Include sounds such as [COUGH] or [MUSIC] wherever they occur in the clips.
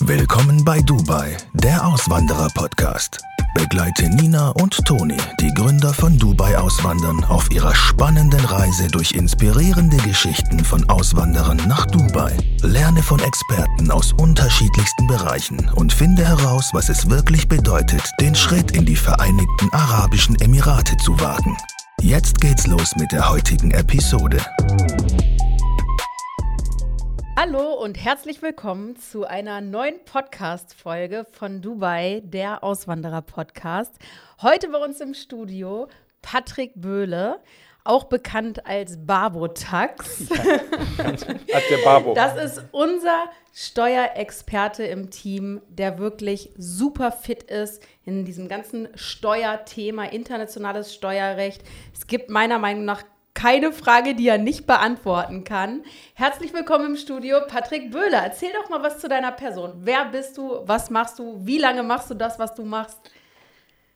Willkommen bei Dubai, der Auswanderer-Podcast. Begleite Nina und Toni, die Gründer von Dubai Auswandern, auf ihrer spannenden Reise durch inspirierende Geschichten von Auswanderern nach Dubai. Lerne von Experten aus unterschiedlichsten Bereichen und finde heraus, was es wirklich bedeutet, den Schritt in die Vereinigten Arabischen Emirate zu wagen. Jetzt geht's los mit der heutigen Episode. Hallo und herzlich willkommen zu einer neuen Podcast-Folge von Dubai, der Auswanderer-Podcast. Heute bei uns im Studio Patrick Böhle, auch bekannt als Barbotax. [LAUGHS] Der. Das ist unser Steuerexperte im Team, der wirklich super fit ist in diesem ganzen Steuerthema, internationales Steuerrecht. Es gibt meiner Meinung nach keine Frage, die er nicht beantworten kann. Herzlich willkommen im Studio, Patrick Böhler. Erzähl doch mal was zu deiner Person. Wer bist du? Was machst du? Wie lange machst du das, was du machst?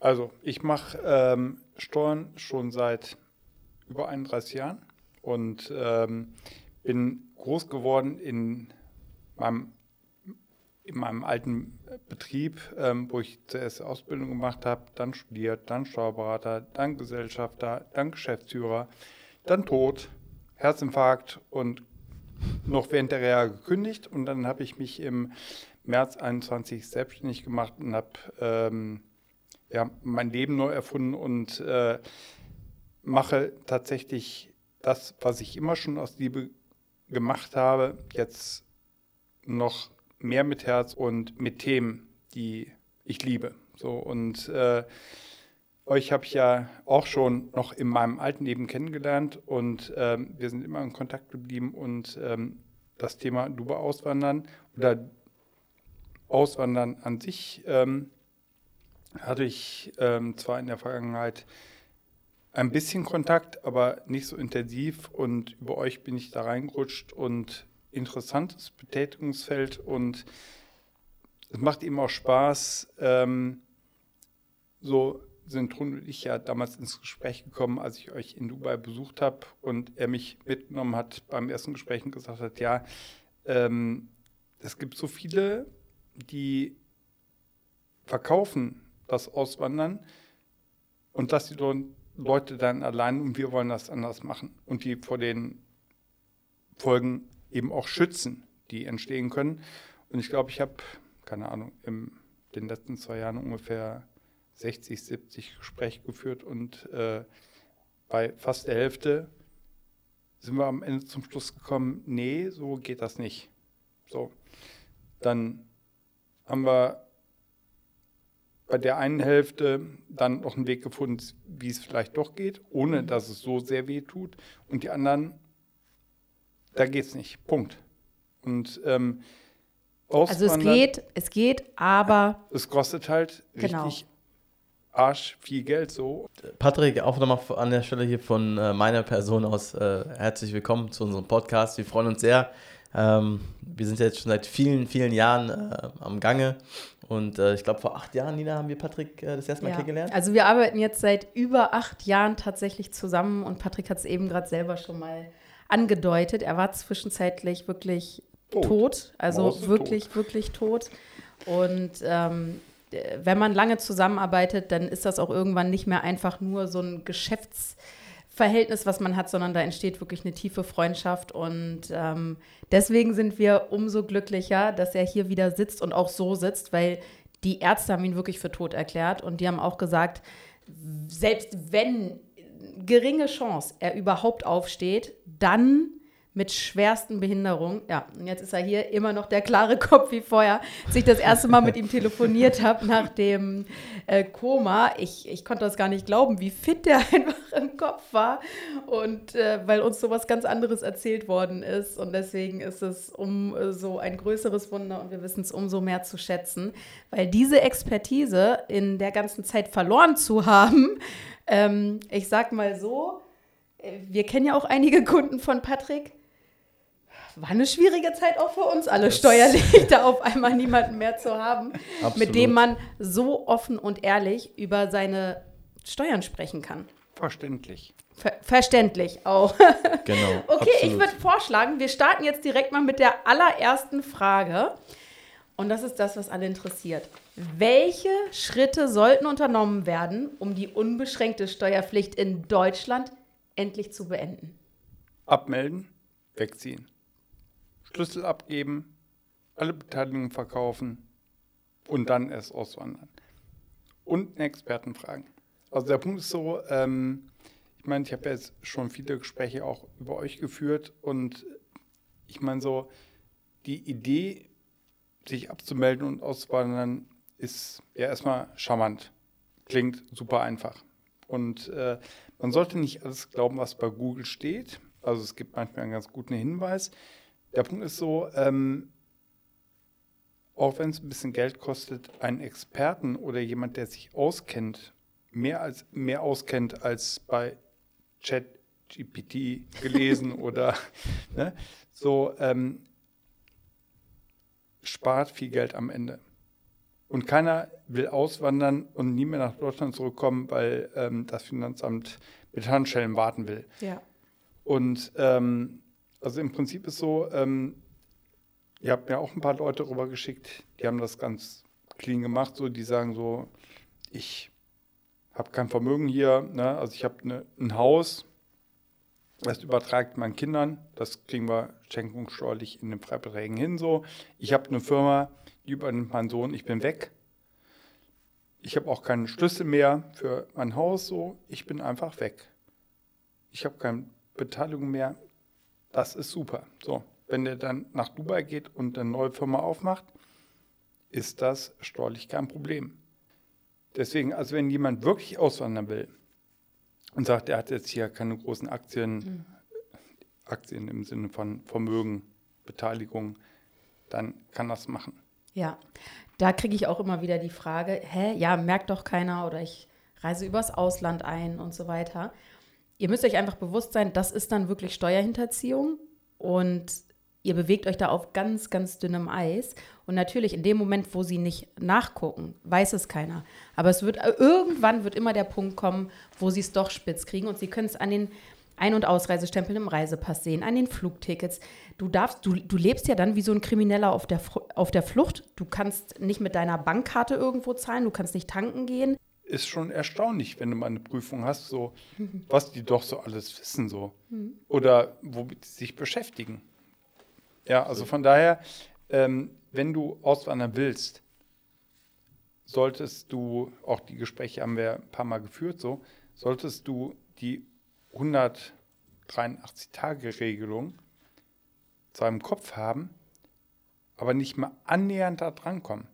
Also, ich mache ähm, Steuern schon seit über 31 Jahren und ähm, bin groß geworden in meinem, in meinem alten Betrieb, ähm, wo ich zuerst Ausbildung gemacht habe, dann studiert, dann Steuerberater, dann Gesellschafter, dann Geschäftsführer dann tot, Herzinfarkt und noch während der Reha gekündigt. Und dann habe ich mich im März 21 selbstständig gemacht und habe ähm, ja, mein Leben neu erfunden und äh, mache tatsächlich das, was ich immer schon aus Liebe gemacht habe, jetzt noch mehr mit Herz und mit Themen, die ich liebe. So und äh, euch habe ich ja auch schon noch in meinem alten Leben kennengelernt und ähm, wir sind immer in Kontakt geblieben und ähm, das Thema Dubai auswandern oder Auswandern an sich ähm, hatte ich ähm, zwar in der Vergangenheit ein bisschen Kontakt, aber nicht so intensiv und über euch bin ich da reingerutscht und interessantes Betätigungsfeld und es macht ihm auch Spaß, ähm, so sind Rund und ich ja damals ins Gespräch gekommen, als ich euch in Dubai besucht habe und er mich mitgenommen hat beim ersten Gespräch und gesagt hat, ja, ähm, es gibt so viele, die verkaufen das Auswandern und dass die Leute dann allein und wir wollen das anders machen und die vor den Folgen eben auch schützen, die entstehen können. Und ich glaube, ich habe, keine Ahnung, in den letzten zwei Jahren ungefähr 60, 70 Gespräche geführt und äh, bei fast der Hälfte sind wir am Ende zum Schluss gekommen, nee, so geht das nicht. So, dann haben wir bei der einen Hälfte dann noch einen Weg gefunden, wie es vielleicht doch geht, ohne dass es so sehr weh tut. Und die anderen, da geht es nicht. Punkt. Und ähm, also es geht, es geht, aber es kostet halt genau. richtig Arsch viel Geld so. Patrick, auch nochmal an der Stelle hier von äh, meiner Person aus äh, herzlich willkommen zu unserem Podcast. Wir freuen uns sehr. Ähm, wir sind jetzt schon seit vielen, vielen Jahren äh, am Gange. Und äh, ich glaube, vor acht Jahren, Nina, haben wir Patrick äh, das erste Mal ja. kennengelernt. Also wir arbeiten jetzt seit über acht Jahren tatsächlich zusammen und Patrick hat es eben gerade selber schon mal angedeutet. Er war zwischenzeitlich wirklich tot, tot also wirklich, tot. wirklich tot. Und ähm, wenn man lange zusammenarbeitet, dann ist das auch irgendwann nicht mehr einfach nur so ein Geschäftsverhältnis, was man hat, sondern da entsteht wirklich eine tiefe Freundschaft. Und ähm, deswegen sind wir umso glücklicher, dass er hier wieder sitzt und auch so sitzt, weil die Ärzte haben ihn wirklich für tot erklärt und die haben auch gesagt, selbst wenn geringe Chance er überhaupt aufsteht, dann mit schwersten Behinderungen. Ja, und jetzt ist er hier immer noch der klare [LAUGHS] Kopf wie vorher, als ich das erste Mal mit ihm telefoniert habe nach dem äh, Koma. Ich, ich konnte das gar nicht glauben, wie fit der [LAUGHS] einfach im Kopf war. Und äh, weil uns sowas ganz anderes erzählt worden ist. Und deswegen ist es umso ein größeres Wunder und wir wissen es umso mehr zu schätzen. Weil diese Expertise in der ganzen Zeit verloren zu haben, ähm, ich sag mal so, äh, wir kennen ja auch einige Kunden von Patrick war eine schwierige Zeit auch für uns alle steuerlich, [LAUGHS] da auf einmal niemanden mehr zu haben, Absolut. mit dem man so offen und ehrlich über seine Steuern sprechen kann. Verständlich. Ver verständlich auch. [LAUGHS] Genau. [LAUGHS] okay, absolut. ich würde vorschlagen, wir starten jetzt direkt mal mit der allerersten Frage. Und das ist das, was alle interessiert. Welche Schritte sollten unternommen werden, um die unbeschränkte Steuerpflicht in Deutschland endlich zu beenden? Abmelden, wegziehen. Schlüssel abgeben, alle Beteiligungen verkaufen und dann erst auswandern. Und einen Experten fragen. Also der Punkt ist so, ähm, ich meine, ich habe jetzt schon viele Gespräche auch über euch geführt und ich meine so, die Idee, sich abzumelden und auszuwandern, ist ja erstmal charmant. Klingt super einfach. Und äh, man sollte nicht alles glauben, was bei Google steht. Also es gibt manchmal einen ganz guten Hinweis. Der Punkt ist so, ähm, auch wenn es ein bisschen Geld kostet, einen Experten oder jemand, der sich auskennt, mehr als mehr auskennt als bei ChatGPT gelesen [LAUGHS] oder ne, so ähm, spart viel Geld am Ende. Und keiner will auswandern und nie mehr nach Deutschland zurückkommen, weil ähm, das Finanzamt mit Handschellen warten will. Ja. Und ähm, also im Prinzip ist so, ähm, ihr habt mir auch ein paar Leute rüber geschickt, die haben das ganz clean gemacht, so die sagen so, ich habe kein Vermögen hier, ne? also ich habe ne, ein Haus, das übertragt meinen Kindern, das kriegen wir schenkungssteuerlich in den Freibeträgen hin so. Ich habe eine Firma, die übernimmt meinen Sohn, ich bin weg. Ich habe auch keinen Schlüssel mehr für mein Haus so, ich bin einfach weg. Ich habe keine Beteiligung mehr. Das ist super. So, wenn der dann nach Dubai geht und eine neue Firma aufmacht, ist das steuerlich kein Problem. Deswegen, also wenn jemand wirklich auswandern will, und sagt, er hat jetzt hier keine großen Aktien, mhm. Aktien im Sinne von Vermögen, Beteiligung, dann kann das machen. Ja, da kriege ich auch immer wieder die Frage, hä, ja, merkt doch keiner oder ich reise übers Ausland ein und so weiter. Ihr müsst euch einfach bewusst sein, das ist dann wirklich Steuerhinterziehung und ihr bewegt euch da auf ganz, ganz dünnem Eis. Und natürlich, in dem Moment, wo sie nicht nachgucken, weiß es keiner. Aber es wird irgendwann wird immer der Punkt kommen, wo sie es doch spitz kriegen und sie können es an den ein- und Ausreisestempeln im Reisepass sehen, an den Flugtickets. Du darfst, du, du lebst ja dann wie so ein Krimineller auf der, auf der Flucht. Du kannst nicht mit deiner Bankkarte irgendwo zahlen, du kannst nicht tanken gehen. Ist schon erstaunlich, wenn du mal eine Prüfung hast, so [LAUGHS] was die doch so alles wissen so. Mhm. Oder womit sie sich beschäftigen. Ja, also von daher, ähm, wenn du auswandern willst, solltest du, auch die Gespräche haben wir ein paar Mal geführt, so, solltest du die 183-Tage-Regelung zwar im Kopf haben, aber nicht mal annähernd da drankommen.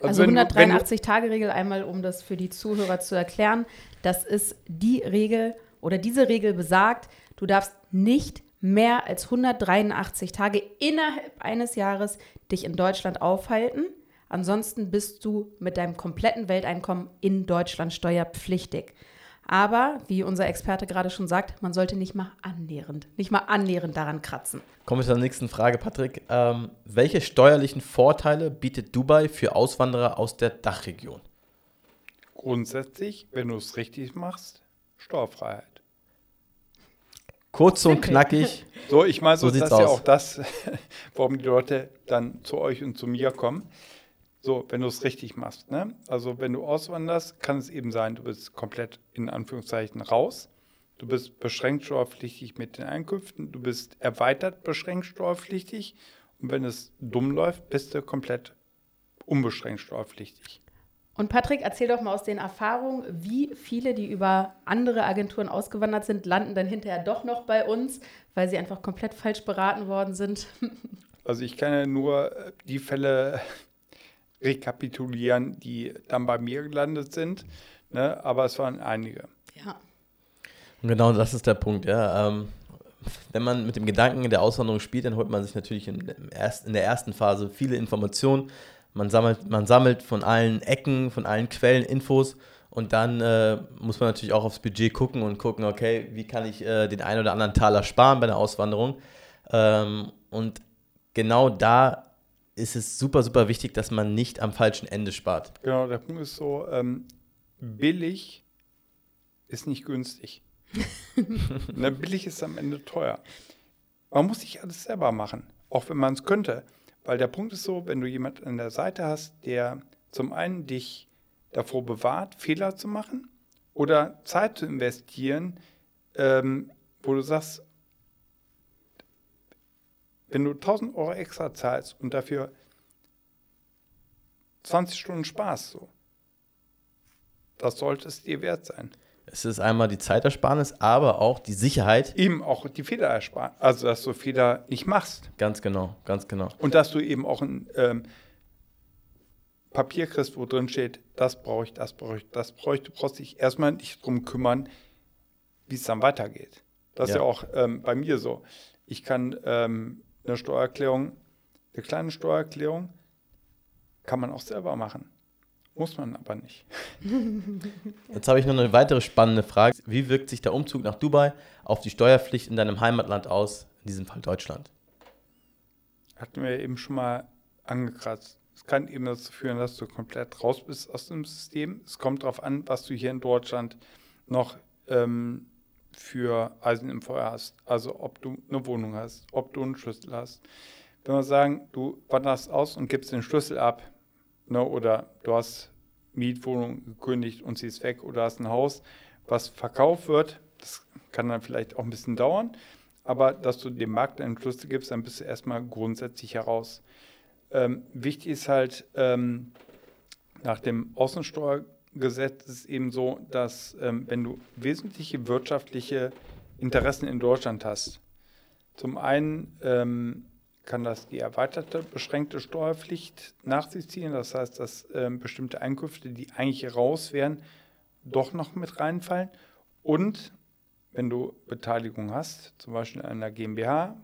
Also, also 183-Tage-Regel, einmal um das für die Zuhörer zu erklären, das ist die Regel oder diese Regel besagt, du darfst nicht mehr als 183 Tage innerhalb eines Jahres dich in Deutschland aufhalten. Ansonsten bist du mit deinem kompletten Welteinkommen in Deutschland steuerpflichtig. Aber, wie unser Experte gerade schon sagt, man sollte nicht mal annähernd, nicht mal annähernd daran kratzen. Kommen wir zur nächsten Frage, Patrick. Ähm, welche steuerlichen Vorteile bietet Dubai für Auswanderer aus der Dachregion? Grundsätzlich, wenn du es richtig machst, Steuerfreiheit. Kurz und knackig. So, ich meine, so, so das ist aus. ja auch das, [LAUGHS] warum die Leute dann zu euch und zu mir kommen. So, wenn du es richtig machst. Ne? Also, wenn du auswanderst, kann es eben sein, du bist komplett in Anführungszeichen raus. Du bist beschränkt steuerpflichtig mit den Einkünften. Du bist erweitert beschränkt steuerpflichtig. Und wenn es dumm läuft, bist du komplett unbeschränkt steuerpflichtig. Und Patrick, erzähl doch mal aus den Erfahrungen, wie viele, die über andere Agenturen ausgewandert sind, landen dann hinterher doch noch bei uns, weil sie einfach komplett falsch beraten worden sind. [LAUGHS] Also ich kann ja nur die Fälle rekapitulieren, die dann bei mir gelandet sind, ne? aber es waren einige. Ja. Genau das ist der Punkt, ja. Ähm, wenn man mit dem Gedanken der Auswanderung spielt, dann holt man sich natürlich in, in der ersten Phase viele Informationen man sammelt, man sammelt von allen Ecken, von allen Quellen Infos und dann äh, muss man natürlich auch aufs Budget gucken und gucken, okay, wie kann ich äh, den einen oder anderen Taler sparen bei der Auswanderung. Ähm, und genau da ist es super, super wichtig, dass man nicht am falschen Ende spart. Genau, der Punkt ist so, ähm, billig ist nicht günstig. [LAUGHS] Na, billig ist am Ende teuer. Man muss sich alles selber machen, auch wenn man es könnte. Weil der Punkt ist so, wenn du jemanden an der Seite hast, der zum einen dich davor bewahrt, Fehler zu machen oder Zeit zu investieren, ähm, wo du sagst, wenn du 1000 Euro extra zahlst und dafür 20 Stunden Spaß, so, das sollte es dir wert sein. Es ist einmal die Zeitersparnis, aber auch die Sicherheit. Eben auch die Fehler ersparen. Also, dass du Fehler nicht machst. Ganz genau, ganz genau. Und dass du eben auch ein ähm, Papier kriegst, wo drin steht, das brauche ich, das brauche ich, das brauche ich. Du brauchst dich erstmal nicht drum kümmern, wie es dann weitergeht. Das ja. ist ja auch ähm, bei mir so. Ich kann ähm, eine Steuererklärung, eine kleine Steuererklärung, kann man auch selber machen. Muss man aber nicht. [LAUGHS] Jetzt habe ich noch eine weitere spannende Frage. Wie wirkt sich der Umzug nach Dubai auf die Steuerpflicht in deinem Heimatland aus, in diesem Fall Deutschland? Hatten wir eben schon mal angekratzt. Es kann eben dazu führen, dass du komplett raus bist aus dem System. Es kommt darauf an, was du hier in Deutschland noch ähm, für Eisen im Feuer hast. Also ob du eine Wohnung hast, ob du einen Schlüssel hast. Wenn wir sagen, du wanderst aus und gibst den Schlüssel ab, ne, oder du hast Mietwohnung gekündigt und sie ist weg oder hast ein Haus, was verkauft wird, das kann dann vielleicht auch ein bisschen dauern, aber dass du dem Markt einen Schlüssel gibst, dann bist du erstmal grundsätzlich heraus. Ähm, wichtig ist halt, ähm, nach dem Außensteuergesetz ist eben so, dass ähm, wenn du wesentliche wirtschaftliche Interessen in Deutschland hast, zum einen ähm, kann das die erweiterte beschränkte Steuerpflicht nach sich ziehen. Das heißt, dass ähm, bestimmte Einkünfte, die eigentlich raus wären, doch noch mit reinfallen. Und wenn du Beteiligung hast, zum Beispiel in einer GmbH,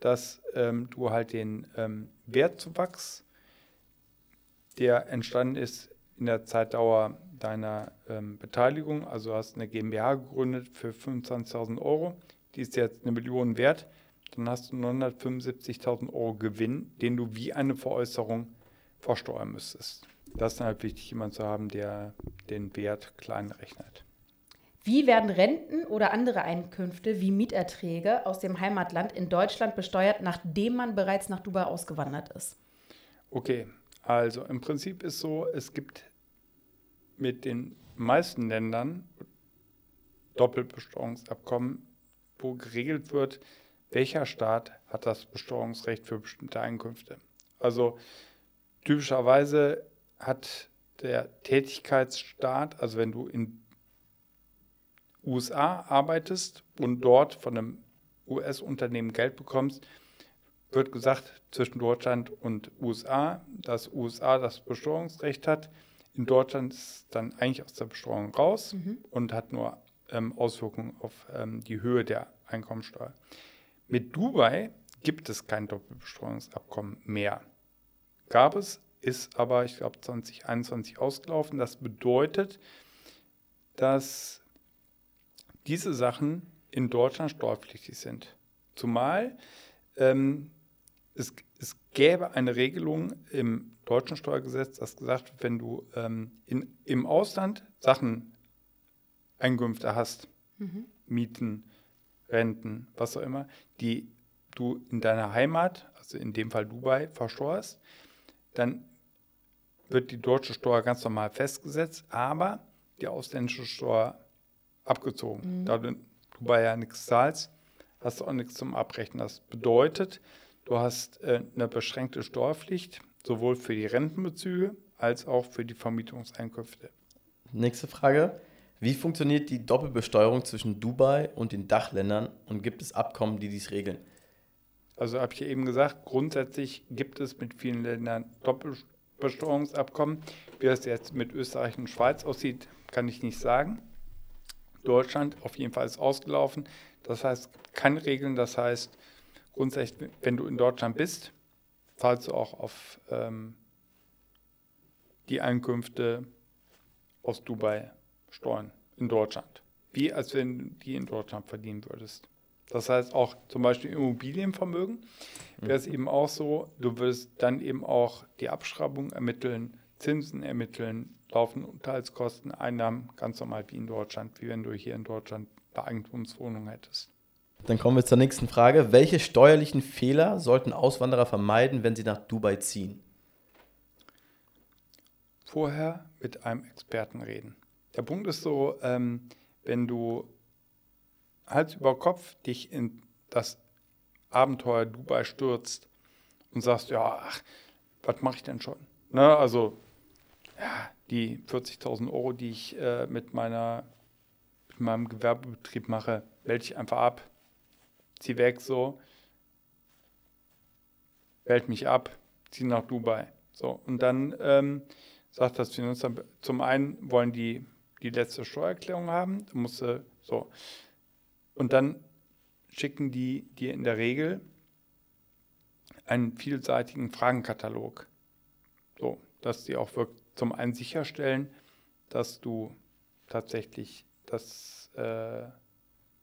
dass ähm, du halt den ähm, Wertzuwachs, der entstanden ist in der Zeitdauer deiner ähm, Beteiligung, also hast eine GmbH gegründet für 25.000 Euro, die ist jetzt eine Million wert, dann hast du 975.000 Euro Gewinn, den du wie eine Veräußerung versteuern müsstest. Das ist halt wichtig, jemanden zu haben, der den Wert klein rechnet. Wie werden Renten oder andere Einkünfte wie Mieterträge aus dem Heimatland in Deutschland besteuert, nachdem man bereits nach Dubai ausgewandert ist? Okay, also im Prinzip ist so, es gibt mit den meisten Ländern Doppelbesteuerungsabkommen, wo geregelt wird, welcher Staat hat das Besteuerungsrecht für bestimmte Einkünfte. Also typischerweise hat der Tätigkeitsstaat, also wenn du in USA arbeitest und dort von einem US-Unternehmen Geld bekommst, wird gesagt zwischen Deutschland und USA, dass USA das Besteuerungsrecht hat. In Deutschland ist es dann eigentlich aus der Besteuerung raus mhm. und hat nur ähm, Auswirkungen auf ähm, die Höhe der Einkommensteuer. Mit Dubai gibt es kein Doppelbesteuerungsabkommen mehr. Gab es, ist aber, ich glaube, 2021 ausgelaufen. Das bedeutet, dass diese Sachen in Deutschland steuerpflichtig sind. Zumal ähm, es, es gäbe eine Regelung im deutschen Steuergesetz, das gesagt wird, wenn du ähm, in, im Ausland Sachen, Einkünfte hast, mhm. Mieten, Renten, was auch immer, die du in deiner Heimat, also in dem Fall Dubai, versteuerst, dann wird die deutsche Steuer ganz normal festgesetzt, aber die ausländische Steuer abgezogen. Mhm. Da du in Dubai ja nichts zahlst, hast du auch nichts zum Abrechnen. Das bedeutet, du hast äh, eine beschränkte Steuerpflicht, sowohl für die Rentenbezüge als auch für die Vermietungseinkünfte. Nächste Frage. Wie funktioniert die Doppelbesteuerung zwischen Dubai und den Dachländern und gibt es Abkommen, die dies regeln? Also habe ich ja eben gesagt, grundsätzlich gibt es mit vielen Ländern Doppelbesteuerungsabkommen. Wie das jetzt mit Österreich und Schweiz aussieht, kann ich nicht sagen. Deutschland auf jeden Fall ist ausgelaufen. Das heißt, keine Regeln. Das heißt, grundsätzlich, wenn du in Deutschland bist, zahlst du auch auf ähm, die Einkünfte aus Dubai Steuern in Deutschland. Wie als wenn du die in Deutschland verdienen würdest. Das heißt auch zum Beispiel Immobilienvermögen wäre es eben auch so, du würdest dann eben auch die Abschreibung ermitteln, Zinsen ermitteln, laufende Unterhaltskosten, Einnahmen, ganz normal wie in Deutschland, wie wenn du hier in Deutschland eine Eigentumswohnung hättest. Dann kommen wir zur nächsten Frage. Welche steuerlichen Fehler sollten Auswanderer vermeiden, wenn sie nach Dubai ziehen? Vorher mit einem Experten reden. Der Punkt ist so, ähm, wenn du Hals über Kopf dich in das Abenteuer Dubai stürzt und sagst, ja, ach, was mache ich denn schon? Ne, also, ja, die 40.000 Euro, die ich äh, mit, meiner, mit meinem Gewerbebetrieb mache, melde ich einfach ab, zieh weg so, melde mich ab, zieh nach Dubai. So, und dann ähm, sagt das Finanzamt, zum einen wollen die die letzte Steuererklärung haben, da musst du, so. Und dann schicken die dir in der Regel einen vielseitigen Fragenkatalog. So, dass die auch wirklich zum einen sicherstellen, dass du tatsächlich das, äh,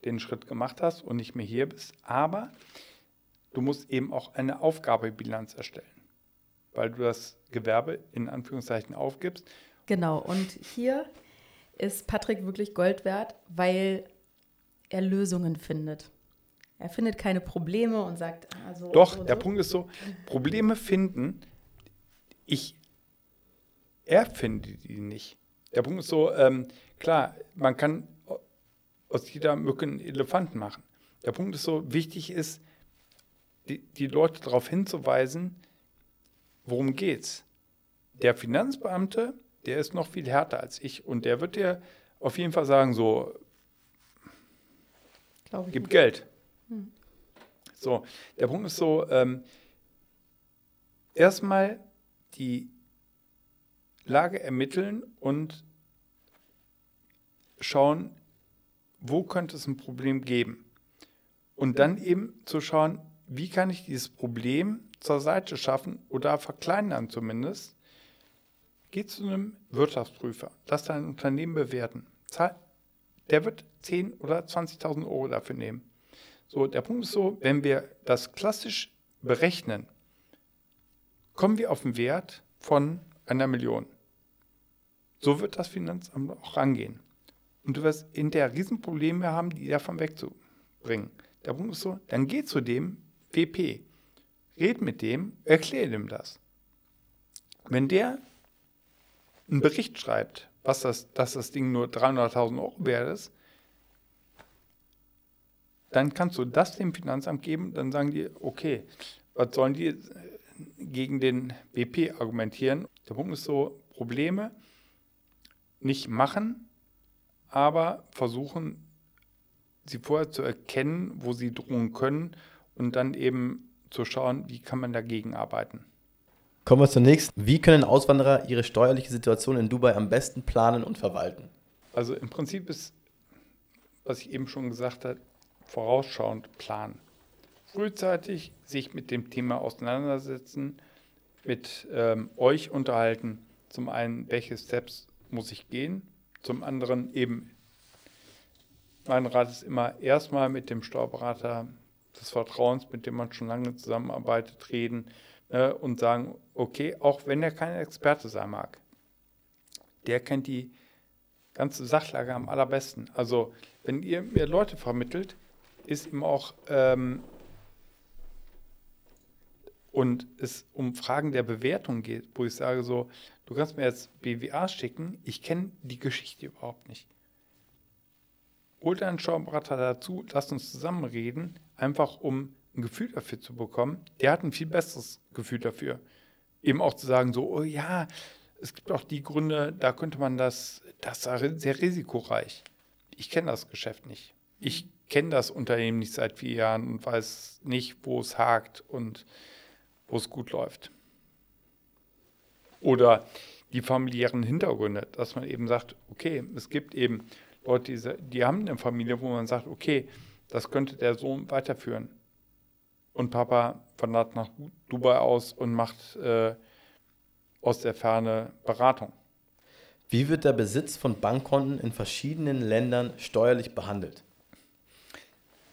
den Schritt gemacht hast und nicht mehr hier bist. Aber du musst eben auch eine Aufgabebilanz erstellen, weil du das Gewerbe in Anführungszeichen aufgibst. Genau, und hier ist Patrick wirklich Gold wert, weil er Lösungen findet. Er findet keine Probleme und sagt, also. Doch, so, der so. Punkt ist so: Probleme finden, ich erfinde die nicht. Der Punkt ist so: ähm, klar, man kann aus jeder Mücke einen Elefanten machen. Der Punkt ist so: wichtig ist, die, die Leute darauf hinzuweisen, worum geht's. Der Finanzbeamte, der ist noch viel härter als ich und der wird dir auf jeden Fall sagen: so, gib nicht. Geld. So, der Punkt ist so, ähm, erstmal die Lage ermitteln und schauen, wo könnte es ein Problem geben. Und dann eben zu schauen, wie kann ich dieses Problem zur Seite schaffen oder verkleinern zumindest. Geh zu einem Wirtschaftsprüfer, lass dein Unternehmen bewerten. Der wird 10.000 oder 20.000 Euro dafür nehmen. So, der Punkt ist so, wenn wir das klassisch berechnen, kommen wir auf einen Wert von einer Million. So wird das Finanzamt auch rangehen. Und du wirst hinterher Riesenprobleme haben, die davon wegzubringen. Der Punkt ist so, dann geh zu dem WP, red mit dem, erklär dem das. Wenn der einen Bericht schreibt, was das, dass das Ding nur 300.000 Euro wert ist, dann kannst du das dem Finanzamt geben, dann sagen die, okay, was sollen die äh, gegen den WP argumentieren? Der Punkt ist so, Probleme nicht machen, aber versuchen, sie vorher zu erkennen, wo sie drohen können und dann eben zu schauen, wie kann man dagegen arbeiten. Kommen wir zur nächsten. Wie können Auswanderer ihre steuerliche Situation in Dubai am besten planen und verwalten? Also im Prinzip ist, was ich eben schon gesagt habe, vorausschauend planen. Frühzeitig sich mit dem Thema auseinandersetzen, mit ähm, euch unterhalten. Zum einen, welche Steps muss ich gehen? Zum anderen eben, mein Rat ist immer erstmal mit dem Steuerberater des Vertrauens, mit dem man schon lange zusammenarbeitet, reden äh, und sagen, okay, auch wenn er kein Experte sein mag, der kennt die ganze Sachlage am allerbesten. Also wenn ihr mir Leute vermittelt, ist ihm auch ähm, und es um Fragen der Bewertung geht, wo ich sage so, du kannst mir jetzt BWA schicken, ich kenne die Geschichte überhaupt nicht. Hol deinen Steuerberater dazu, lass uns zusammen reden, einfach um ein Gefühl dafür zu bekommen. Der hat ein viel besseres Gefühl dafür. Eben auch zu sagen so, oh ja, es gibt auch die Gründe, da könnte man das, das ist sehr risikoreich. Ich kenne das Geschäft nicht. Ich kenne das Unternehmen nicht seit vier Jahren und weiß nicht, wo es hakt und wo es gut läuft. Oder die familiären Hintergründe, dass man eben sagt, okay, es gibt eben Leute, die, die haben eine Familie, wo man sagt, okay, das könnte der Sohn weiterführen. Und Papa wandert nach Dubai aus und macht äh, aus der Ferne Beratung. Wie wird der Besitz von Bankkonten in verschiedenen Ländern steuerlich behandelt?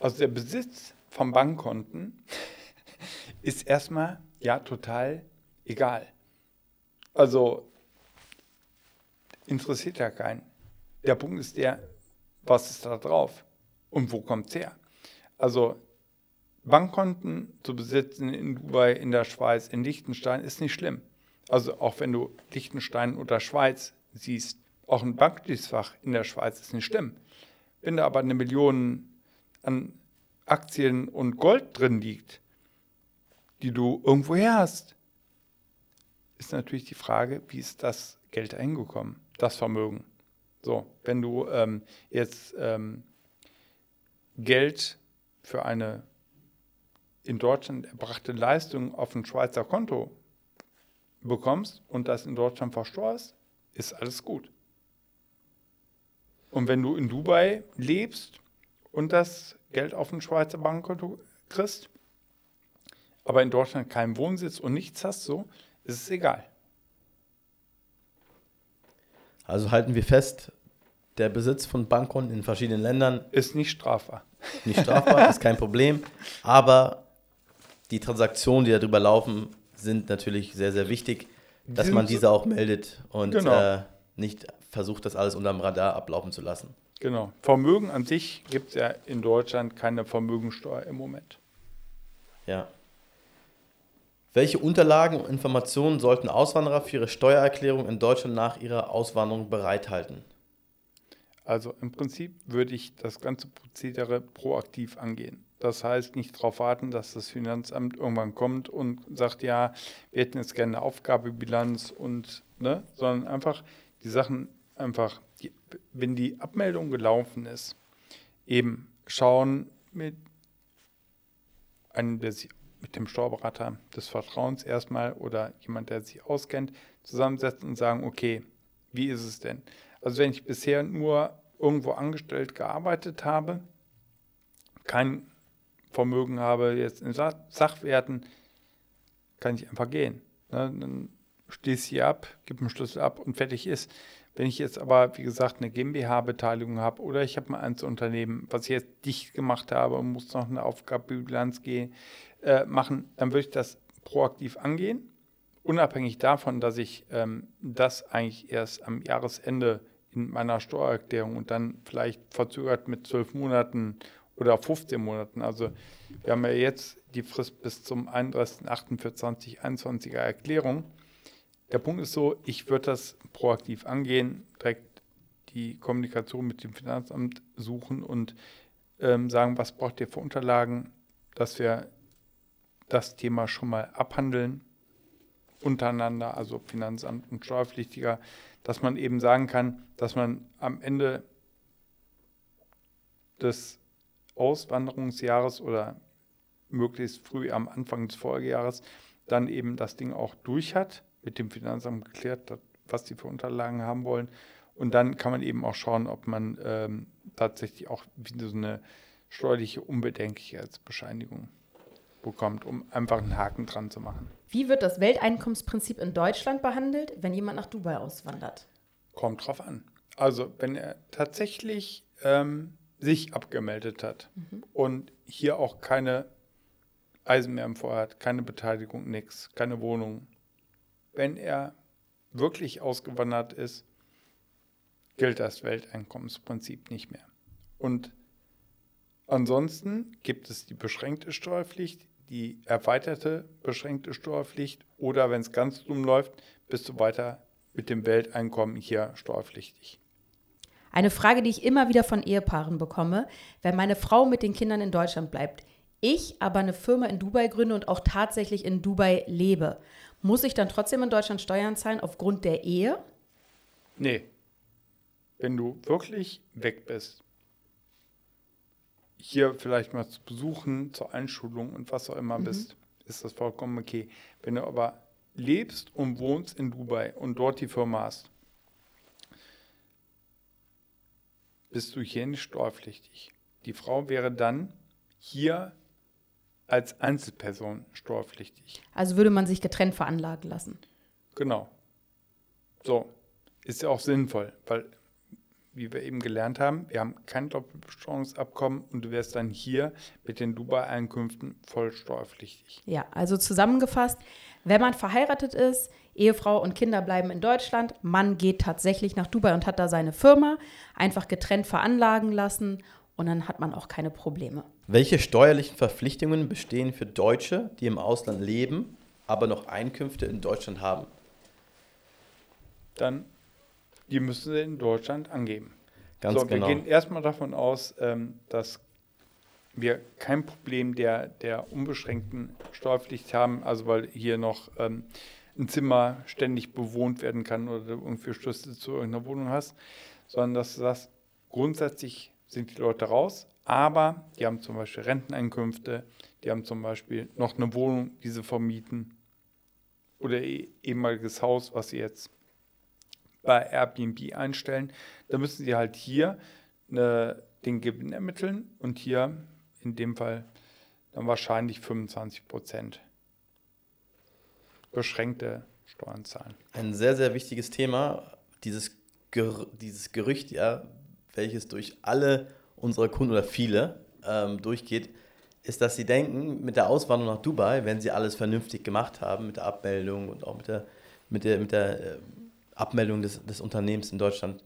Also der Besitz von Bankkonten [LAUGHS] ist erstmal ja total egal. Also interessiert ja keinen. Der Punkt ist der, was ist da drauf und wo kommt es her? Also Bankkonten zu besitzen in Dubai, in der Schweiz, in Liechtenstein ist nicht schlimm. Also auch wenn du Liechtenstein oder Schweiz siehst, auch ein Bankschließfach in der Schweiz ist nicht schlimm. Wenn da aber eine Million an Aktien und Gold drin liegt, die du irgendwo her hast, ist natürlich die Frage, wie ist das Geld eingekommen, das Vermögen. So, wenn du ähm, jetzt ähm, Geld für eine in Deutschland erbrachte Leistung auf ein Schweizer Konto bekommst und das in Deutschland versteuerst, ist alles gut. Und wenn du in Dubai lebst und das Geld auf ein Schweizer Bankkonto kriegst, aber in Deutschland keinen Wohnsitz und nichts hast, so ist es egal. Also halten wir fest, der Besitz von Bankkonten in verschiedenen Ländern ist nicht strafbar. Nicht strafbar, ist kein Problem, aber die Transaktionen, die darüber laufen, sind natürlich sehr, sehr wichtig, dass man diese auch meldet und genau. äh, nicht versucht, das alles unterm Radar ablaufen zu lassen. Genau. Vermögen an sich gibt es ja in Deutschland keine Vermögensteuer im Moment. Ja. Welche Unterlagen und Informationen sollten Auswanderer für ihre Steuererklärung in Deutschland nach ihrer Auswanderung bereithalten? Also im Prinzip würde ich das ganze Prozedere proaktiv angehen. Das heißt, nicht darauf warten, dass das Finanzamt irgendwann kommt und sagt, ja, wir hätten jetzt gerne eine Aufgabebilanz und, ne, sondern einfach die Sachen einfach, die, wenn die Abmeldung gelaufen ist, eben schauen mit einem, der sich mit dem Steuerberater des Vertrauens erstmal oder jemand, der sich auskennt, zusammensetzen und sagen, okay, wie ist es denn? Also wenn ich bisher nur irgendwo angestellt gearbeitet habe, kein Vermögen habe jetzt in Sachwerten, kann ich einfach gehen. Ne? Dann schließe ich ab, gebe einen Schlüssel ab und fertig ist. Wenn ich jetzt aber, wie gesagt, eine GmbH-Beteiligung habe oder ich habe mal ein Unternehmen, was ich jetzt dicht gemacht habe und muss noch eine Aufgabenbilanz gehen, äh, machen, dann würde ich das proaktiv angehen. Unabhängig davon, dass ich ähm, das eigentlich erst am Jahresende in meiner Steuererklärung und dann vielleicht verzögert mit zwölf Monaten oder 15 Monaten. Also wir haben ja jetzt die Frist bis zum 31.08.2021er Erklärung. Der Punkt ist so, ich würde das proaktiv angehen, direkt die Kommunikation mit dem Finanzamt suchen und ähm, sagen, was braucht ihr für Unterlagen, dass wir das Thema schon mal abhandeln untereinander, also Finanzamt und Steuerpflichtiger, dass man eben sagen kann, dass man am Ende des Auswanderungsjahres oder möglichst früh am Anfang des Folgejahres dann eben das Ding auch durch hat, mit dem Finanzamt geklärt hat, was die für Unterlagen haben wollen. Und dann kann man eben auch schauen, ob man ähm, tatsächlich auch wieder so eine steuerliche Unbedenklichkeitsbescheinigung bekommt, um einfach einen Haken dran zu machen. Wie wird das Welteinkommensprinzip in Deutschland behandelt, wenn jemand nach Dubai auswandert? Kommt drauf an. Also, wenn er tatsächlich ähm, sich abgemeldet hat mhm. und hier auch keine Eisen mehr im Feuer hat, keine Beteiligung, nichts, keine Wohnung. Wenn er wirklich ausgewandert ist, gilt das Welteinkommensprinzip nicht mehr. Und ansonsten gibt es die beschränkte Steuerpflicht, die erweiterte beschränkte Steuerpflicht oder wenn es ganz dumm läuft, bist du weiter mit dem Welteinkommen hier steuerpflichtig. Eine Frage, die ich immer wieder von Ehepaaren bekomme, wenn meine Frau mit den Kindern in Deutschland bleibt, ich aber eine Firma in Dubai gründe und auch tatsächlich in Dubai lebe, muss ich dann trotzdem in Deutschland Steuern zahlen aufgrund der Ehe? Nee. Wenn du wirklich weg bist, hier vielleicht mal zu besuchen, zur Einschulung und was auch immer mhm. bist, ist das vollkommen okay. Wenn du aber lebst und wohnst in Dubai und dort die Firma hast, bist du hier nicht steuerpflichtig. Die Frau wäre dann hier als Einzelperson steuerpflichtig. Also würde man sich getrennt veranlagen lassen. Genau. So, ist ja auch sinnvoll, weil wie wir eben gelernt haben, wir haben kein Doppelbesteuerungsabkommen und du wärst dann hier mit den Dubai-Einkünften voll steuerpflichtig. Ja, also zusammengefasst, wenn man verheiratet ist, Ehefrau und Kinder bleiben in Deutschland, Mann geht tatsächlich nach Dubai und hat da seine Firma, einfach getrennt veranlagen lassen und dann hat man auch keine Probleme. Welche steuerlichen Verpflichtungen bestehen für Deutsche, die im Ausland leben, aber noch Einkünfte in Deutschland haben? Dann, die müssen sie in Deutschland angeben. Ganz so, genau. Wir gehen erstmal davon aus, ähm, dass wir kein Problem der, der unbeschränkten Steuerpflicht haben, also weil hier noch ähm, ein Zimmer ständig bewohnt werden kann oder du irgendwie Schlüssel zu irgendeiner Wohnung hast, sondern dass du sagst, grundsätzlich sind die Leute raus, aber die haben zum Beispiel Renteneinkünfte, die haben zum Beispiel noch eine Wohnung, die sie vermieten oder eh- ehemaliges Haus, was sie jetzt bei Airbnb einstellen. Da müssen sie halt hier eine, den Gewinn ermitteln und hier in dem Fall dann wahrscheinlich 25 Prozent beschränkte Steuern zahlen. Ein sehr, sehr wichtiges Thema, dieses, Ger dieses Gerücht, ja, welches durch alle unsere Kunden oder viele ähm, durchgeht, ist, dass sie denken, mit der Auswanderung nach Dubai, wenn sie alles vernünftig gemacht haben, mit der Abmeldung und auch mit der, mit der, mit der äh, Abmeldung des, des Unternehmens in Deutschland,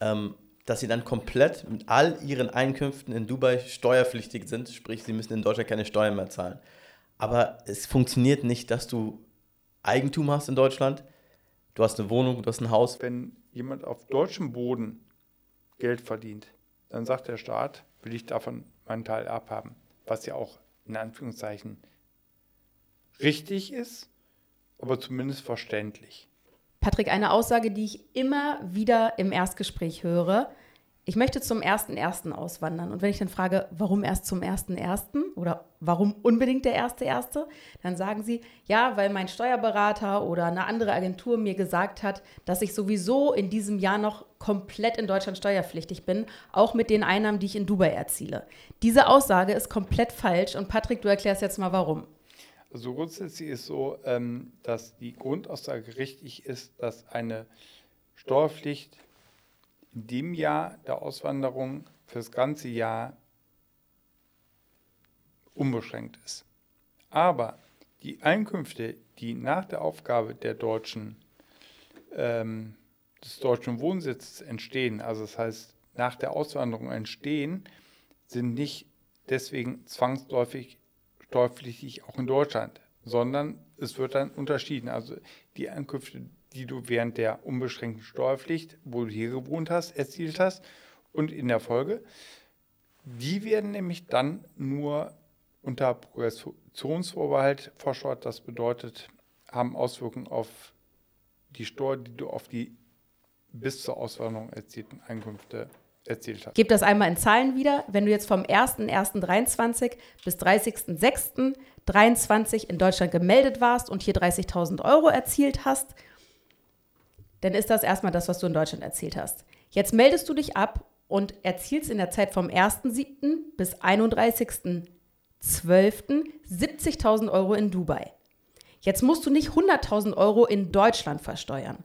ähm, dass sie dann komplett mit all ihren Einkünften in Dubai steuerpflichtig sind, sprich, sie müssen in Deutschland keine Steuern mehr zahlen. Aber es funktioniert nicht, dass du Eigentum hast in Deutschland, du hast eine Wohnung, du hast ein Haus. Wenn jemand auf deutschem Boden Geld verdient, dann sagt der Staat, will ich davon meinen Teil abhaben. Was ja auch in Anführungszeichen richtig ist, aber zumindest verständlich. Patrick, eine Aussage, die ich immer wieder im Erstgespräch höre. Ich möchte zum 1.1. auswandern. Und wenn ich dann frage, warum erst zum 1.1. oder warum unbedingt der 1.1., dann sagen sie, ja, weil mein Steuerberater oder eine andere Agentur mir gesagt hat, dass ich sowieso in diesem Jahr noch komplett in Deutschland steuerpflichtig bin, auch mit den Einnahmen, die ich in Dubai erziele. Diese Aussage ist komplett falsch und Patrick, du erklärst jetzt mal warum. Also grundsätzlich ist so, ähm, dass die Grundaussage richtig ist, dass eine Steuerpflicht in dem Jahr der Auswanderung für das ganze Jahr unbeschränkt ist. Aber die Einkünfte, die nach der Aufgabe der deutschen, ähm, des deutschen Wohnsitzes entstehen, also das heißt nach der Auswanderung entstehen, sind nicht deswegen zwangsläufig steuerpflichtig auch in Deutschland, sondern es wird dann unterschieden. Also die Einkünfte, die du während der unbeschränkten Steuerpflicht, wo du hier gewohnt hast, erzielt hast und in der Folge, die werden nämlich dann nur unter Progressionsvorbehalt versteuert. Das bedeutet, haben Auswirkungen auf die Steuer, die du auf die bis zur Auswanderung erzielten Einkünfte erzielt hast. Gib das einmal in Zahlen wieder. Wenn du jetzt vom 01.01.23 bis 30.06.23 in Deutschland gemeldet warst und hier 30.000 Euro erzielt hast, dann ist das erstmal das, was du in Deutschland erzielt hast. Jetzt meldest du dich ab und erzielst in der Zeit vom 1.07. bis 31.12. 70.000 Euro in Dubai. Jetzt musst du nicht 100.000 Euro in Deutschland versteuern,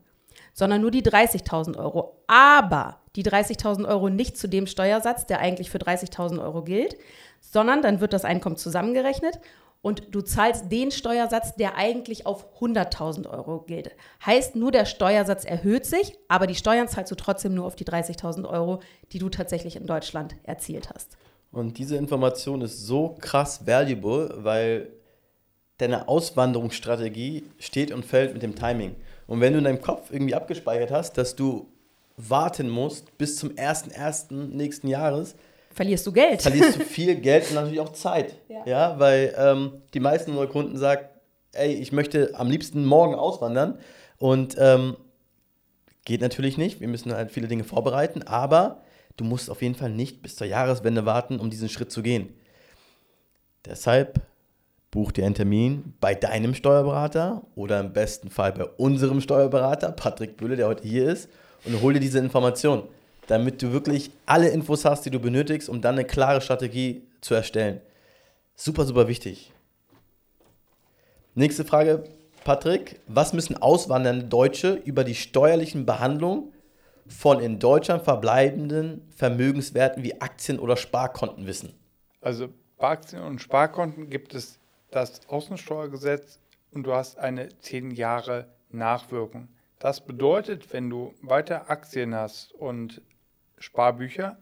sondern nur die 30.000 Euro. Aber die 30.000 Euro nicht zu dem Steuersatz, der eigentlich für 30.000 Euro gilt, sondern dann wird das Einkommen zusammengerechnet und du zahlst den Steuersatz, der eigentlich auf 100.000 Euro gilt. Heißt, nur der Steuersatz erhöht sich, aber die Steuern zahlst du trotzdem nur auf die 30.000 Euro, die du tatsächlich in Deutschland erzielt hast. Und diese Information ist so krass valuable, weil deine Auswanderungsstrategie steht und fällt mit dem Timing. Und wenn du in deinem Kopf irgendwie abgespeichert hast, dass du warten musst bis zum 1.1. nächsten Jahres, verlierst du Geld. verlierst du [LAUGHS] viel Geld und natürlich auch Zeit. Ja. Ja, weil ähm, die meisten unserer Kunden sagen, ey, ich möchte am liebsten morgen auswandern und ähm, geht natürlich nicht. Wir müssen halt viele Dinge vorbereiten, aber du musst auf jeden Fall nicht bis zur Jahreswende warten, um diesen Schritt zu gehen. Deshalb buch dir einen Termin bei deinem Steuerberater oder im besten Fall bei unserem Steuerberater, Patrick Bühle, der heute hier ist, und hol dir diese Information, damit du wirklich alle Infos hast, die du benötigst, um dann eine klare Strategie zu erstellen. Super, super wichtig. Nächste Frage, Patrick. Was müssen auswandernde Deutsche über die steuerlichen Behandlung von in Deutschland verbleibenden Vermögenswerten wie Aktien oder Sparkonten wissen? Also bei Aktien und Sparkonten gibt es das Außensteuergesetz und du hast eine 10 Jahre Nachwirkung. Das bedeutet, wenn du weiter Aktien hast und Sparbücher,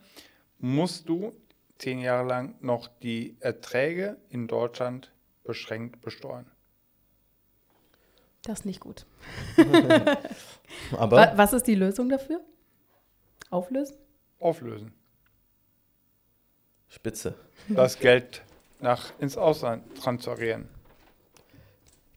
musst du zehn Jahre lang noch die Erträge in Deutschland beschränkt besteuern. Das ist nicht gut. [LAUGHS] Aber Wa- Was ist die Lösung dafür? Auflösen? Auflösen. Spitze. Das Geld nach, ins Ausland transferieren.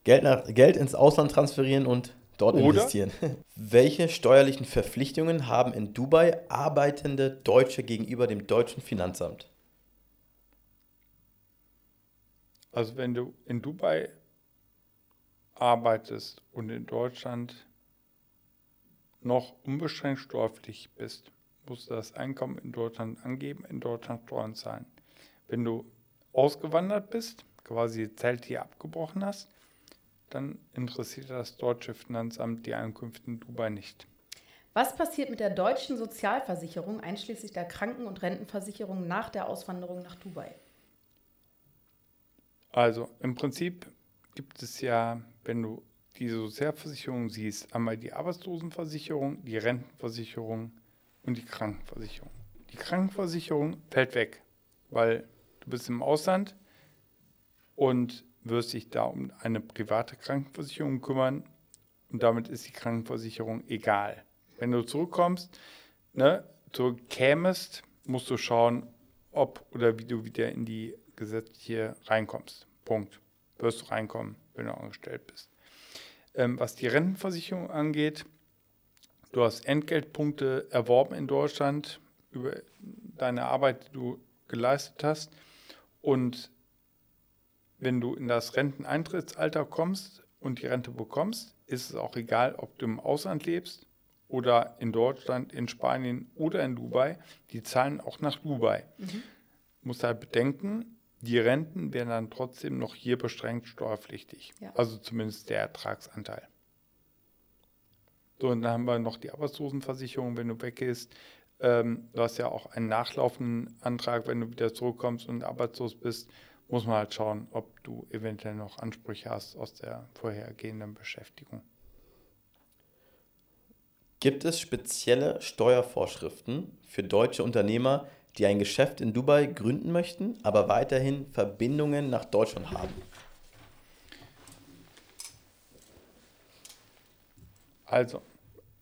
Geld, nach, Geld ins Ausland transferieren und dort Oder? investieren. [LAUGHS] Welche steuerlichen Verpflichtungen haben in Dubai arbeitende Deutsche gegenüber dem deutschen Finanzamt? Also wenn du in Dubai arbeitest und in Deutschland noch unbeschränkt steuerpflichtig bist, musst du das Einkommen in Deutschland angeben, in Deutschland Steuern zahlen. Wenn du ausgewandert bist, quasi die Zelt hier abgebrochen hast, dann interessiert das deutsche Finanzamt die Einkünfte in Dubai nicht. Was passiert mit der deutschen Sozialversicherung einschließlich der Kranken- und Rentenversicherung nach der Auswanderung nach Dubai? Also im Prinzip gibt es ja, wenn du die Sozialversicherung siehst, einmal die Arbeitslosenversicherung, die Rentenversicherung und die Krankenversicherung. Die Krankenversicherung fällt weg, weil du bist im Ausland und wirst dich da um eine private Krankenversicherung kümmern und damit ist die Krankenversicherung egal. Wenn du zurückkommst, ne, zurückkämest, musst du schauen, ob oder wie du wieder in die gesetzliche reinkommst. Punkt. Wirst du reinkommen, wenn du angestellt bist. Ähm, was die Rentenversicherung angeht, du hast Entgeltpunkte erworben in Deutschland über deine Arbeit, die du geleistet hast. Und wenn du in das Renteneintrittsalter kommst und die Rente bekommst, ist es auch egal, ob du im Ausland lebst oder in Deutschland, in Spanien oder in Dubai. Die zahlen auch nach Dubai. Mhm. Muss halt bedenken, die Renten werden dann trotzdem noch hier beschränkt steuerpflichtig. Ja. Also zumindest der Ertragsanteil. So, und dann haben wir noch die Arbeitslosenversicherung, wenn du weggehst. Ähm, du hast ja auch einen nachlaufenden Antrag, wenn du wieder zurückkommst und arbeitslos bist, muss man halt schauen, ob du eventuell noch Ansprüche hast aus der vorhergehenden Beschäftigung. Gibt es spezielle Steuervorschriften für deutsche Unternehmer, die ein Geschäft in Dubai gründen möchten, aber weiterhin Verbindungen nach Deutschland haben? Also,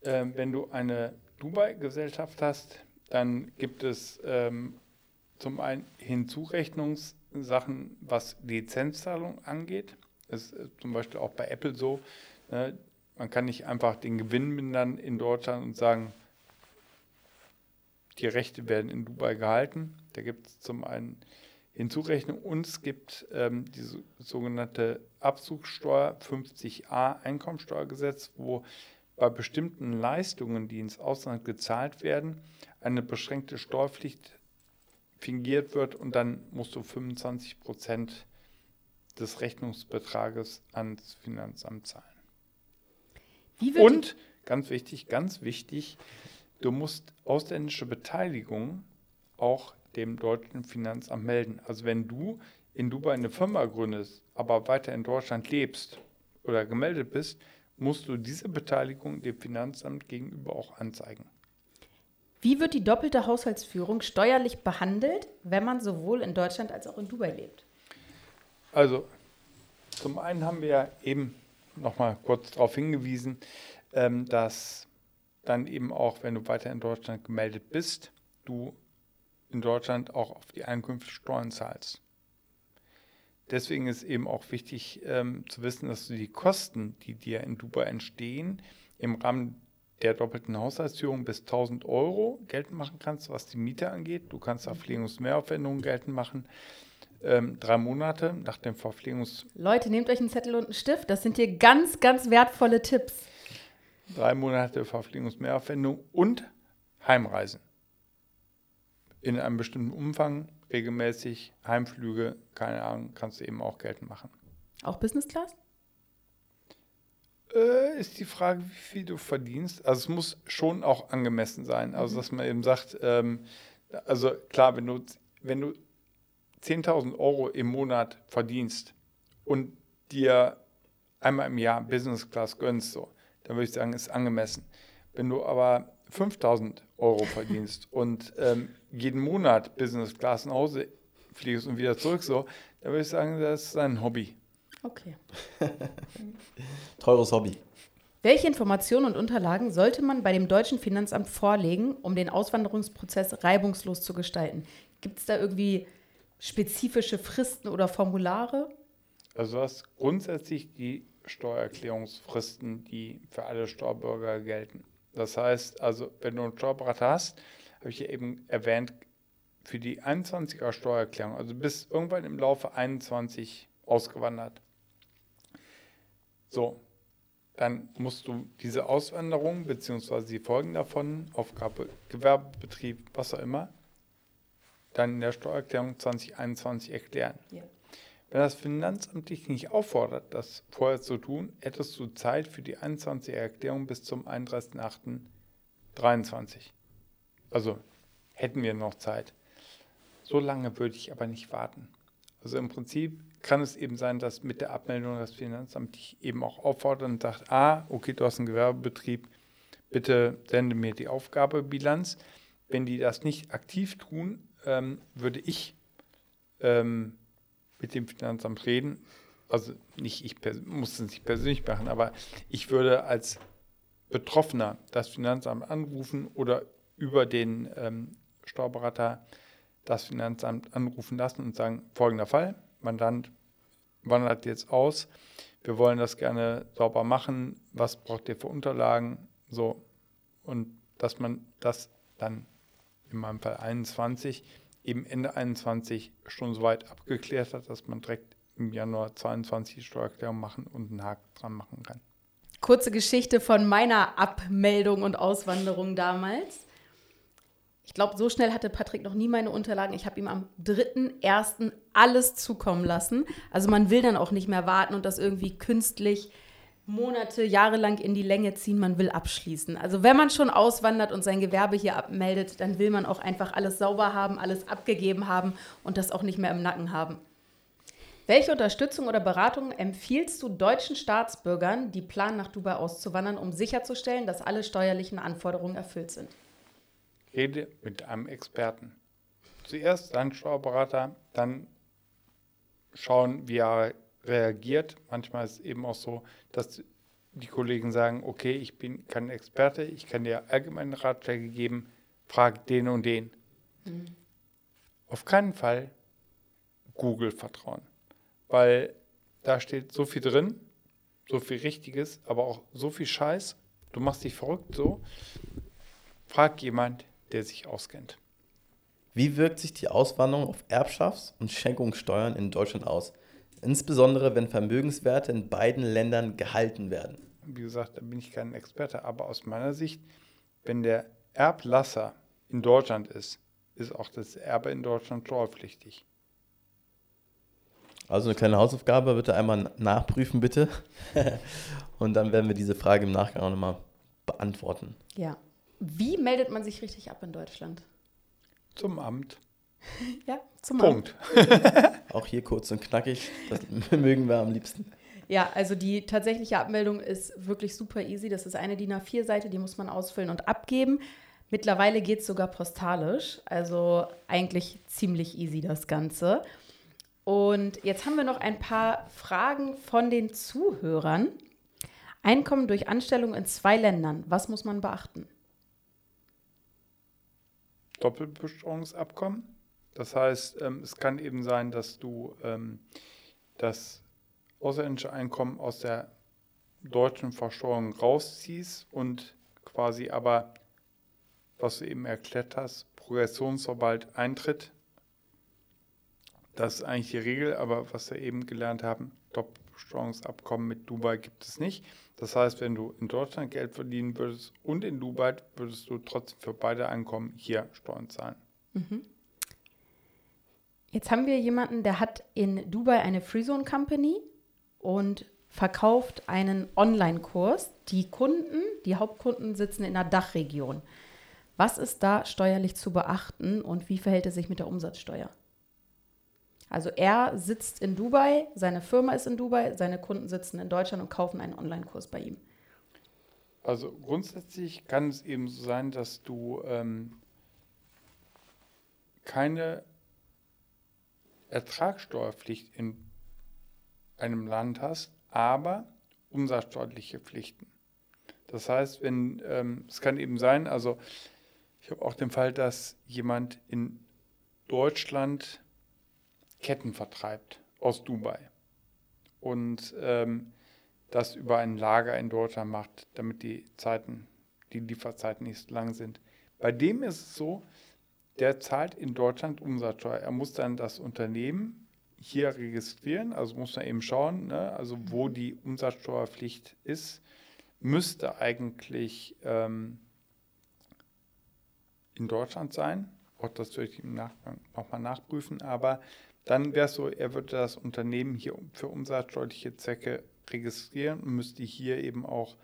ähm, wenn du eine Dubai-Gesellschaft hast, dann gibt es ähm, zum einen Hinzurechnungssachen, was Lizenzzahlung angeht. Das ist zum Beispiel auch bei Apple so. Ne? Man kann nicht einfach den Gewinn mindern in Deutschland und sagen, die Rechte werden in Dubai gehalten. Da gibt es zum einen Hinzurechnung und es gibt ähm, die so- sogenannte Abzugssteuer 50a Einkommensteuergesetz, wo bei bestimmten Leistungen, die ins Ausland gezahlt werden, eine beschränkte Steuerpflicht fingiert wird und dann musst du 25 Prozent des Rechnungsbetrages ans Finanzamt zahlen. Und ganz wichtig, ganz wichtig, du musst ausländische Beteiligung auch dem deutschen Finanzamt melden. Also wenn du in Dubai eine Firma gründest, aber weiter in Deutschland lebst oder gemeldet bist, musst du diese Beteiligung dem Finanzamt gegenüber auch anzeigen. Wie wird die doppelte Haushaltsführung steuerlich behandelt, wenn man sowohl in Deutschland als auch in Dubai lebt? Also zum einen haben wir ja eben nochmal kurz darauf hingewiesen, ähm, dass dann eben auch, wenn du weiter in Deutschland gemeldet bist, du in Deutschland auch auf die Einkünfte Steuern zahlst. Deswegen ist eben auch wichtig ähm, zu wissen, dass du die Kosten, die dir in Dubai entstehen, im Rahmen der doppelten Haushaltsführung bis 1000 Euro geltend machen kannst, was die Miete angeht. Du kannst auch Pflegungsmehraufwendungen geltend machen. Ähm, drei Monate nach dem Verpflegungs Leute, nehmt euch einen Zettel und einen Stift. Das sind hier ganz, ganz wertvolle Tipps. drei Monate Verpflegungsmehraufwendung und Heimreisen. In einem bestimmten Umfang, regelmäßig Heimflüge, keine Ahnung, kannst du eben auch geltend machen. Auch Business Class? Äh, ist die Frage, wie viel du verdienst. Also es muss schon auch angemessen sein. Also dass man eben sagt, ähm, also klar, wenn du, wenn du 10.000 Euro im Monat verdienst und dir einmal im Jahr Business Class gönnst, so, dann würde ich sagen, ist angemessen. Wenn du aber 5000 Euro [LAUGHS] verdienst und ähm, jeden Monat Business Class nach Hause fliegst und wieder zurück, so, dann würde ich sagen, das ist ein Hobby. Okay. [LAUGHS] Teures Hobby. Welche Informationen und Unterlagen sollte man bei dem deutschen Finanzamt vorlegen, um den Auswanderungsprozess reibungslos zu gestalten? Gibt es da irgendwie spezifische Fristen oder Formulare? Also du hast grundsätzlich die Steuererklärungsfristen, die für alle Steuerbürger gelten. Das heißt, also wenn du einen Steuerberater hast, habe ich ja eben erwähnt, für die 21er Steuererklärung, also bis irgendwann im Laufe 21 ausgewandert. So, dann musst du diese Auswanderung bzw. die Folgen davon, Aufgabe, Gewerbebetrieb, was auch immer, dann in der Steuererklärung 2021 erklären. Ja. Wenn das Finanzamt dich nicht auffordert, das vorher zu tun, hättest du Zeit für die 21 Erklärung bis zum 31.08.23. Also hätten wir noch Zeit. So lange würde ich aber nicht warten. Also im Prinzip kann es eben sein, dass mit der Abmeldung das Finanzamt dich eben auch auffordert und sagt, ah, okay, du hast einen Gewerbebetrieb, bitte sende mir die Aufgabebilanz. Wenn die das nicht aktiv tun, ähm, würde ich ähm, mit dem Finanzamt reden. Also nicht ich muss es nicht persönlich machen, aber ich würde als Betroffener das Finanzamt anrufen oder über den ähm, Steuerberater das Finanzamt anrufen lassen und sagen, folgender Fall, Mandant wandert jetzt aus, wir wollen das gerne sauber machen, was braucht ihr für Unterlagen, so, und dass man das dann in meinem Fall 21 eben Ende 21 schon so weit abgeklärt hat, dass man direkt im Januar 22 die Steuererklärung machen und einen Haken dran machen kann. Kurze Geschichte von meiner Abmeldung und Auswanderung damals. Ich glaube, so schnell hatte Patrick noch nie meine Unterlagen. Ich habe ihm am 3.1. alles zukommen lassen. Also man will dann auch nicht mehr warten und das irgendwie künstlich Monate, Jahre lang in die Länge ziehen, man will abschließen. Also wenn man schon auswandert und sein Gewerbe hier abmeldet, dann will man auch einfach alles sauber haben, alles abgegeben haben und das auch nicht mehr im Nacken haben. Welche Unterstützung oder Beratung empfiehlst du deutschen Staatsbürgern, die planen, nach Dubai auszuwandern, um sicherzustellen, dass alle steuerlichen Anforderungen erfüllt sind? Rede mit einem Experten. Zuerst dein Steuerberater, dann schauen, wie er reagiert. Manchmal ist es eben auch so, dass die Kollegen sagen, okay, ich bin kein Experte, ich kann dir allgemeine Ratschläge geben, frag den und den. Mhm. Auf keinen Fall Google vertrauen, weil da steht so viel drin, so viel Richtiges, aber auch so viel Scheiß. Du machst dich verrückt so. Frag jemand, der sich auskennt. Wie wirkt sich die Auswanderung auf Erbschafts- und Schenkungssteuern in Deutschland aus? insbesondere wenn Vermögenswerte in beiden Ländern gehalten werden. Wie gesagt, da bin ich kein Experte, aber aus meiner Sicht, wenn der Erblasser in Deutschland ist, ist auch das Erbe in Deutschland steuerpflichtig. Also eine kleine Hausaufgabe, bitte einmal nachprüfen, bitte. [LAUGHS] Und dann werden wir diese Frage im Nachgang auch nochmal beantworten. Ja. Wie meldet man sich richtig ab in Deutschland? Zum Amt. [LAUGHS] ja, zum Punkt. [LAUGHS] Auch hier kurz und knackig. Das [LAUGHS] mögen wir am liebsten. Ja, also die tatsächliche Abmeldung ist wirklich super easy. Das ist eine DIN A4-Seite, die muss man ausfüllen und abgeben. Mittlerweile geht es sogar postalisch, also eigentlich ziemlich easy das Ganze. Und jetzt haben wir noch ein paar Fragen von den Zuhörern. Einkommen durch Anstellung in zwei Ländern. Was muss man beachten? Doppelbesteuerungsabkommen. Das heißt, ähm, es kann eben sein, dass du ähm, das ausländische Einkommen aus der deutschen Versteuerung rausziehst und quasi aber, was du eben erklärt hast, Progressionsverbalt eintritt. Das ist eigentlich die Regel, aber was wir eben gelernt haben, Doppelbesteuerungsabkommen mit Dubai gibt es nicht. Das heißt, wenn du in Deutschland Geld verdienen würdest und in Dubai, würdest du trotzdem für beide Einkommen hier Steuern zahlen. Mhm. Jetzt haben wir jemanden, der hat in Dubai eine Freezone Company und verkauft einen Online-Kurs. Die Kunden, die Hauptkunden sitzen in der Dachregion. Was ist da steuerlich zu beachten und wie verhält es sich mit der Umsatzsteuer? Also er sitzt in Dubai, seine Firma ist in Dubai, seine Kunden sitzen in Deutschland und kaufen einen Online-Kurs bei ihm. Also grundsätzlich kann es eben so sein, dass du ähm, keine Ertragssteuerpflicht in einem Land hast, aber umsatzsteuerliche Pflichten. Das heißt, wenn ähm, es kann eben sein, also ich habe auch den Fall, dass jemand in Deutschland Ketten vertreibt aus Dubai und ähm, das über ein Lager in Deutschland macht, damit die Zeiten, die Lieferzeiten nicht so lang sind. Bei dem ist es so, der zahlt in Deutschland Umsatzsteuer. Er muss dann das Unternehmen hier registrieren, also muss man eben schauen, ne, also wo die Umsatzsteuerpflicht ist, müsste eigentlich ähm, in Deutschland sein. Auch das würde ich im Nachgang nochmal nachprüfen, aber dann wäre es so, er würde das Unternehmen hier für umsatzsteuerliche Zwecke registrieren und müsste hier eben auch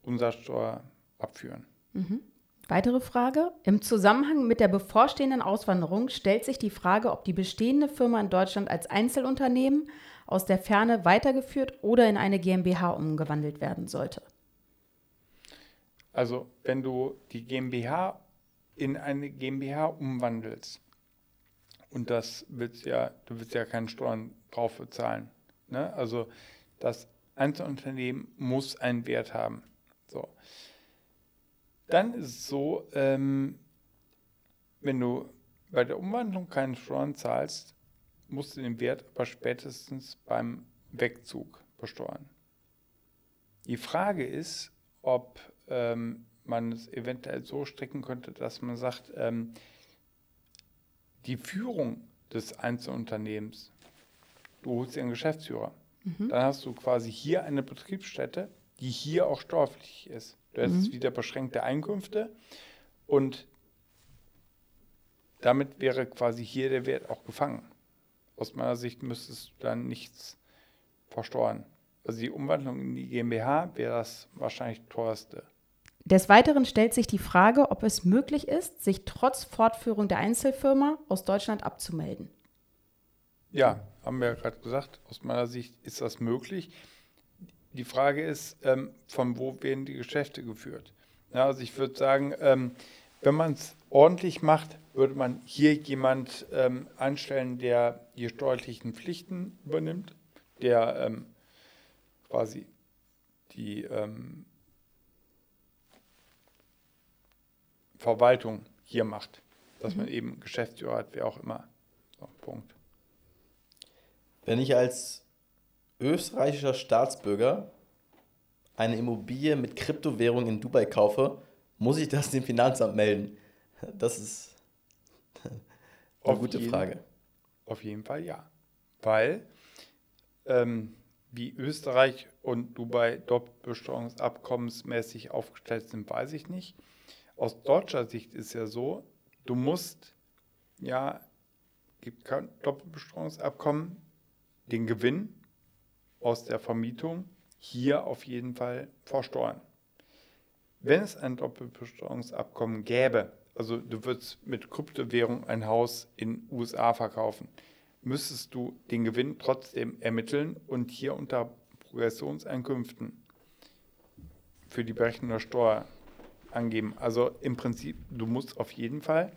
Umsatzsteuer abführen. Mhm. Weitere Frage. Im Zusammenhang mit der bevorstehenden Auswanderung stellt sich die Frage, ob die bestehende Firma in Deutschland als Einzelunternehmen aus der Ferne weitergeführt oder in eine GmbH umgewandelt werden sollte. Also wenn du die GmbH in eine GmbH umwandelst, und das willst ja, du willst ja keine Steuern drauf bezahlen. Ne? Also das Einzelunternehmen muss einen Wert haben. So. Dann ist es so, ähm, wenn du bei der Umwandlung keine Steuern zahlst, musst du den Wert aber spätestens beim Wegzug besteuern. Die Frage ist, ob ähm, man es eventuell so stricken könnte, dass man sagt, ähm, die Führung des Einzelunternehmens, du holst dir einen Geschäftsführer, mhm. dann hast du quasi hier eine Betriebsstätte, die hier auch steuerpflichtig ist. Du hast mhm. wieder beschränkte Einkünfte und damit wäre quasi hier der Wert auch gefangen. Aus meiner Sicht müsstest du dann nichts versteuern. Also die Umwandlung in die GmbH wäre das wahrscheinlich teuerste. Des Weiteren stellt sich die Frage, ob es möglich ist, sich trotz Fortführung der Einzelfirma aus Deutschland abzumelden. Ja, haben wir ja gerade gesagt, aus meiner Sicht ist das möglich. Die Frage ist, ähm, von wo werden die Geschäfte geführt? Ja, also ich würde sagen, ähm, wenn man es ordentlich macht, würde man hier jemand ähm, anstellen, der die steuerlichen Pflichten übernimmt, der ähm, quasi die Verwaltung hier macht. Dass mhm. man eben Geschäftsführer hat, wer auch immer. So, Punkt. Wenn ich als österreichischer Staatsbürger eine Immobilie mit Kryptowährung in Dubai kaufe, muss ich das dem Finanzamt melden? Das ist eine auf gute jeden, Frage. Auf jeden Fall ja. Weil, ähm, wie Österreich und Dubai doppelbesteuerungsabkommensmäßig aufgestellt sind, weiß ich nicht aus deutscher Sicht ist ja so, du musst, ja, gibt kein Doppelbesteuerungsabkommen, den Gewinn aus der Vermietung hier auf jeden Fall versteuern. Wenn es ein Doppelbesteuerungsabkommen gäbe, also du würdest mit Kryptowährung ein Haus in USA verkaufen, müsstest du den Gewinn trotzdem ermitteln und hier unter Progressionseinkünften für die Berechnung der Steuer angeben. Also im Prinzip, du musst auf jeden Fall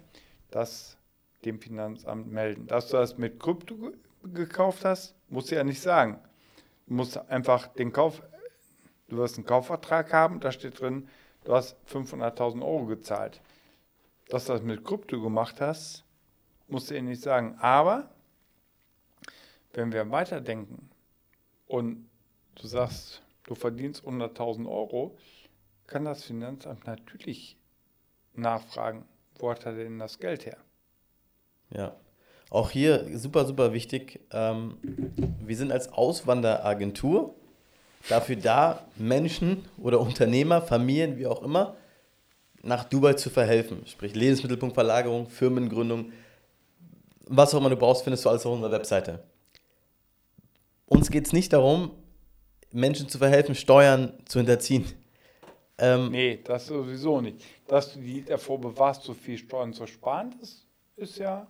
das dem Finanzamt melden. Dass du das mit Krypto gekauft hast, musst du ja nicht sagen. Du musst einfach den Kauf, du wirst einen Kaufvertrag haben, da steht drin, du hast 500.000 Euro gezahlt. Dass du das mit Krypto gemacht hast, musst du ja nicht sagen. Aber wenn wir weiterdenken und du sagst, du verdienst 100.000 Euro, kann das Finanzamt natürlich nachfragen, wo hat er denn das Geld her? Ja, auch hier super, super wichtig. Ähm, wir sind als Auswanderagentur dafür da, Menschen oder Unternehmer, Familien, wie auch immer, nach Dubai zu verhelfen. Sprich Lebensmittelpunktverlagerung, Firmengründung, was auch immer du brauchst, findest du alles auf unserer Webseite. Uns geht es nicht darum, Menschen zu verhelfen, Steuern zu hinterziehen. Ähm, nee, das sowieso nicht. Dass du die davor bewahrst, so viel Steuern zu sparen, das ist ja.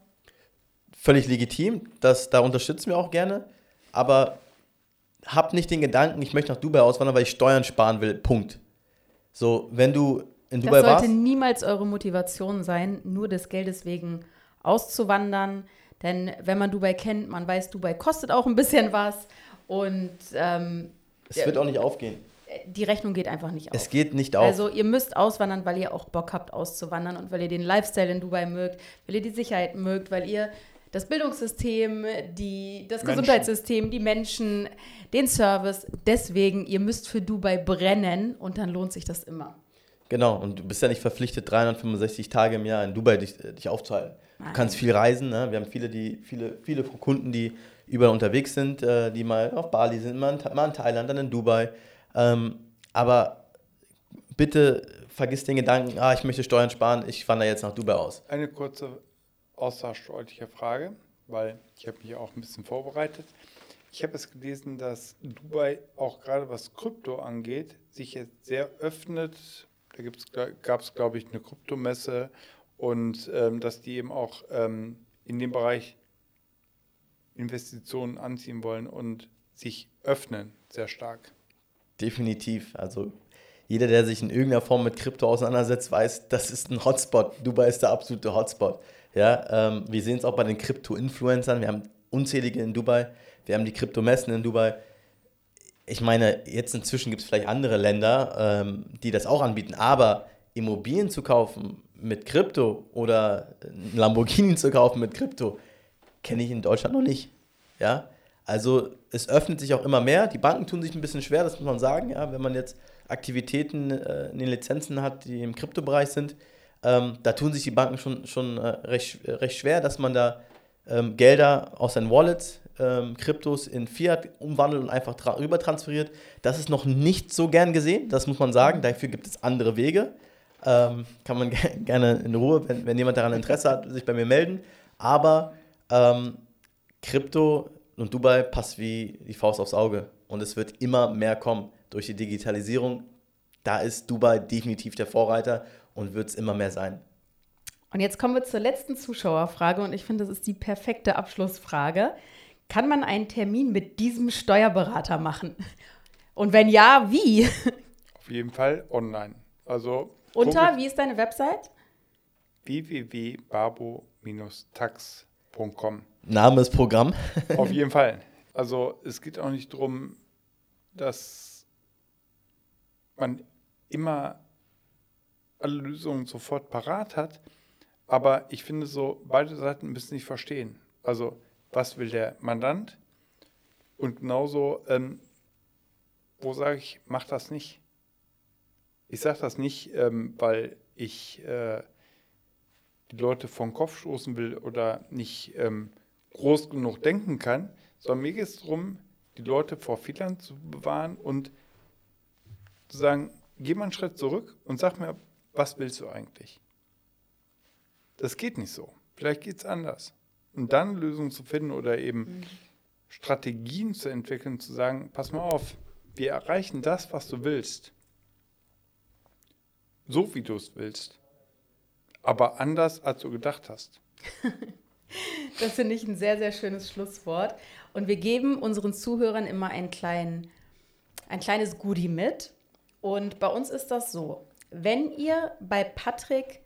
Völlig legitim, das, da unterstützen wir auch gerne. Aber hab nicht den Gedanken, ich möchte nach Dubai auswandern, weil ich Steuern sparen will. Punkt. So, wenn du in Das Dubai sollte warst. niemals eure Motivation sein, nur des Geldes wegen auszuwandern. Denn wenn man Dubai kennt, man weiß, Dubai kostet auch ein bisschen was. Und ähm, Es wird auch nicht aufgehen. Die Rechnung geht einfach nicht auf. Es geht nicht auf. Also ihr müsst auswandern, weil ihr auch Bock habt auszuwandern und weil ihr den Lifestyle in Dubai mögt, weil ihr die Sicherheit mögt, weil ihr das Bildungssystem, die, das Menschen. Gesundheitssystem, die Menschen, den Service. Deswegen, ihr müsst für Dubai brennen und dann lohnt sich das immer. Genau, und du bist ja nicht verpflichtet, 365 Tage im Jahr in Dubai dich, äh, dich aufzuhalten. Du Nein. kannst viel reisen, ne? wir haben viele, die, viele, viele Kunden, die überall unterwegs sind, äh, die mal auf Bali sind, mal in, mal in Thailand, dann in Dubai. Ähm, aber bitte vergiss den Gedanken, ah, ich möchte Steuern sparen, ich wandere jetzt nach Dubai aus. Eine kurze aussagesteuerliche Frage, weil ich habe mich auch ein bisschen vorbereitet. Ich habe es gelesen, dass Dubai auch gerade was Krypto angeht, sich jetzt sehr öffnet. Da gab es, glaube ich, eine Kryptomesse und ähm, dass die eben auch ähm, in dem Bereich Investitionen anziehen wollen und sich öffnen sehr stark. Definitiv. Also jeder, der sich in irgendeiner Form mit Krypto auseinandersetzt, weiß, das ist ein Hotspot. Dubai ist der absolute Hotspot. Ja, ähm, wir sehen es auch bei den Krypto-Influencern. Wir haben unzählige in Dubai. Wir haben die Kryptomessen in Dubai. Ich meine, jetzt inzwischen gibt es vielleicht andere Länder, ähm, die das auch anbieten. Aber Immobilien zu kaufen mit Krypto oder ein Lamborghini zu kaufen mit Krypto, kenne ich in Deutschland noch nicht. Ja, also es öffnet sich auch immer mehr. Die Banken tun sich ein bisschen schwer, das muss man sagen. Ja, wenn man jetzt Aktivitäten äh, in den Lizenzen hat, die im Kryptobereich sind, ähm, da tun sich die Banken schon, schon äh, recht, äh, recht schwer, dass man da ähm, Gelder aus seinen Wallets, ähm, Kryptos in Fiat umwandelt und einfach tra rüber transferiert. Das ist noch nicht so gern gesehen, das muss man sagen. Dafür gibt es andere Wege. Ähm, kann man [LAUGHS] ge gerne in Ruhe, wenn, wenn jemand daran Interesse hat, sich bei mir melden. Aber ähm, Krypto und Dubai passt wie die Faust aufs Auge. Und es wird immer mehr kommen durch die Digitalisierung. Da ist Dubai definitiv der Vorreiter und wird es immer mehr sein. Und jetzt kommen wir zur letzten Zuschauerfrage und ich finde, das ist die perfekte Abschlussfrage. Kann man einen Termin mit diesem Steuerberater machen? Und wenn ja, wie? Auf jeden Fall online. Also Unter, wie ist deine Website? www.babo-tax.com. Name ist Programm. [LAUGHS] Auf jeden Fall. Also es geht auch nicht darum, dass man immer alle Lösungen sofort parat hat. Aber ich finde so, beide Seiten müssen sich verstehen. Also was will der Mandant? Und genauso, ähm, wo sage ich, mach das nicht. Ich sage das nicht, ähm, weil ich äh, die Leute vom Kopf stoßen will oder nicht ähm, groß genug denken kann, sondern mir geht es darum, die Leute vor Fehlern zu bewahren und zu sagen, geh mal einen Schritt zurück und sag mir, was willst du eigentlich? Das geht nicht so. Vielleicht geht es anders. Und dann Lösungen zu finden oder eben Strategien zu entwickeln, zu sagen, pass mal auf, wir erreichen das, was du willst. So wie du es willst. Aber anders, als du gedacht hast. [LAUGHS] Das finde ich ein sehr, sehr schönes Schlusswort. Und wir geben unseren Zuhörern immer einen kleinen, ein kleines Goodie mit. Und bei uns ist das so, wenn ihr bei Patrick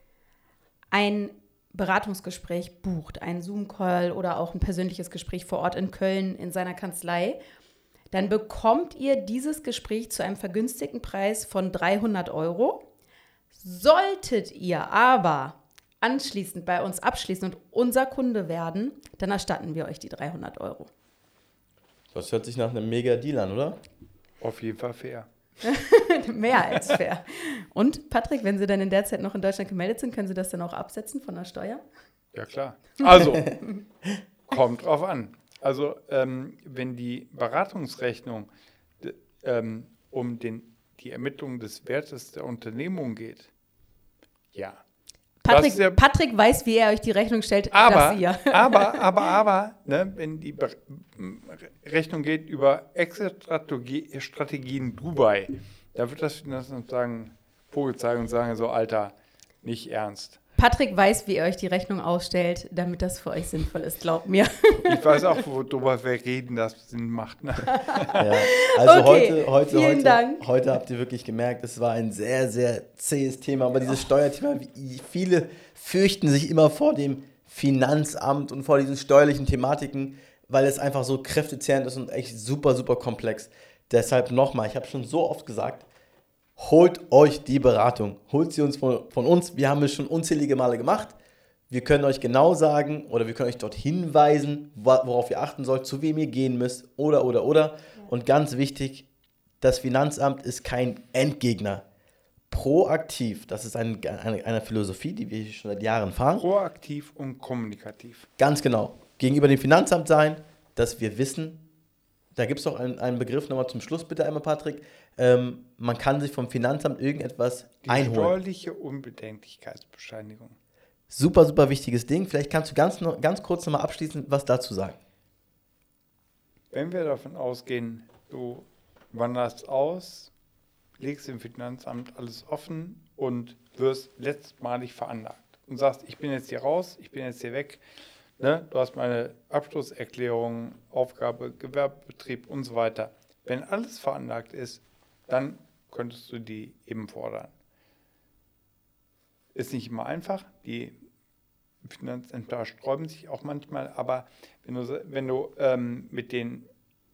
ein Beratungsgespräch bucht, einen Zoom-Call oder auch ein persönliches Gespräch vor Ort in Köln in seiner Kanzlei, dann bekommt ihr dieses Gespräch zu einem vergünstigten Preis von 300 Euro. Solltet ihr aber anschließend bei uns abschließen und unser Kunde werden, dann erstatten wir euch die 300 Euro. Das hört sich nach einem mega Deal an, oder? Auf jeden Fall fair. [LAUGHS] Mehr als fair. Und Patrick, wenn Sie dann in der Zeit noch in Deutschland gemeldet sind, können Sie das dann auch absetzen von der Steuer? Ja, klar. Also, [LAUGHS] kommt drauf an. Also, ähm, wenn die Beratungsrechnung ähm, um den, die Ermittlung des Wertes der Unternehmung geht, ja. Patrick, ja- Patrick weiß, wie er euch die Rechnung stellt, Aber, ihr. [LAUGHS] aber, aber, aber, ne, wenn die Be m- Rechnung geht über Exit-Strategien Dubai, da wird das Finanzamt sagen, Vogel zeigen und sagen so, Alter, nicht ernst. Patrick weiß, wie ihr euch die Rechnung ausstellt, damit das für euch sinnvoll ist, glaubt mir. Ich weiß auch, worüber wir reden, das Sinn macht. Ne? Ja. Also Okay, heute, heute, vielen heute, Dank. heute habt ihr wirklich gemerkt, es war ein sehr, sehr zähes Thema. Aber dieses Steuerthema, wie- viele fürchten sich immer vor dem Finanzamt und vor diesen steuerlichen Thematiken, weil es einfach so kräftezehrend ist und echt super, super komplex. Deshalb nochmal, ich habe schon so oft gesagt, holt euch die Beratung. Holt sie uns von, von uns. Wir haben es schon unzählige Male gemacht. Wir können euch genau sagen oder wir können euch dort hinweisen, worauf ihr achten sollt, zu wem ihr gehen müsst oder, oder, oder. Und ganz wichtig, das Finanzamt ist kein Endgegner. Proaktiv, das ist ein, eine, eine Philosophie, die wir schon seit Jahren fahren. Proaktiv und kommunikativ. Ganz genau. Gegenüber dem Finanzamt sein, dass wir wissen, da gibt es noch einen, einen Begriff nochmal zum Schluss, bitte einmal, Patrick. Ähm, man kann sich vom Finanzamt irgendetwas Die einholen. steuerliche Unbedenklichkeitsbescheinigung. Super, super wichtiges Ding. Vielleicht kannst du ganz, noch, ganz kurz nochmal abschließend was dazu sagen. Wenn wir davon ausgehen, du wanderst aus, legst im Finanzamt alles offen und wirst letztmalig veranlagt und sagst, ich bin jetzt hier raus, ich bin jetzt hier weg, ne? du hast meine Abschlusserklärung, Aufgabe, Gewerbebetrieb und so weiter. Wenn alles veranlagt ist, dann könntest du die eben fordern. Ist nicht immer einfach, die Finanzämter sträuben sich auch manchmal, aber wenn du, wenn du ähm, mit denen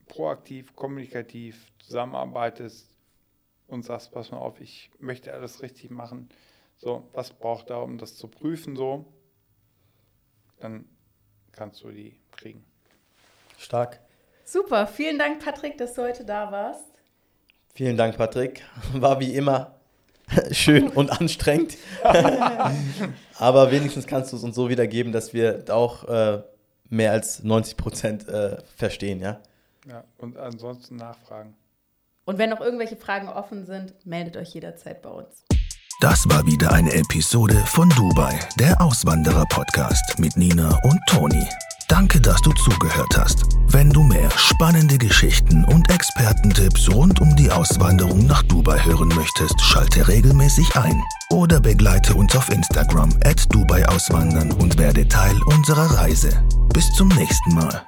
proaktiv, kommunikativ zusammenarbeitest und sagst, pass mal auf, ich möchte alles richtig machen, so, was braucht da, um das zu prüfen, so, dann kannst du die kriegen. Stark. Super, vielen Dank, Patrick, dass du heute da warst. Vielen Dank, Patrick. [LAUGHS] War wie immer [LAUGHS] schön und anstrengend. [LAUGHS] Aber wenigstens kannst du es uns so wiedergeben, dass wir auch äh, mehr als 90 Prozent äh, verstehen, ja? Ja, und ansonsten nachfragen. Und wenn noch irgendwelche Fragen offen sind, meldet euch jederzeit bei uns. Das war wieder eine Episode von Dubai, der Auswanderer-Podcast mit Nina und Toni. Danke, dass du zugehört hast. Wenn du mehr spannende Geschichten und Expertentipps rund um die Auswanderung nach Dubai hören möchtest, schalte regelmäßig ein oder begleite uns auf Instagram at Dubai Auswandern und werde Teil unserer Reise. Bis zum nächsten Mal.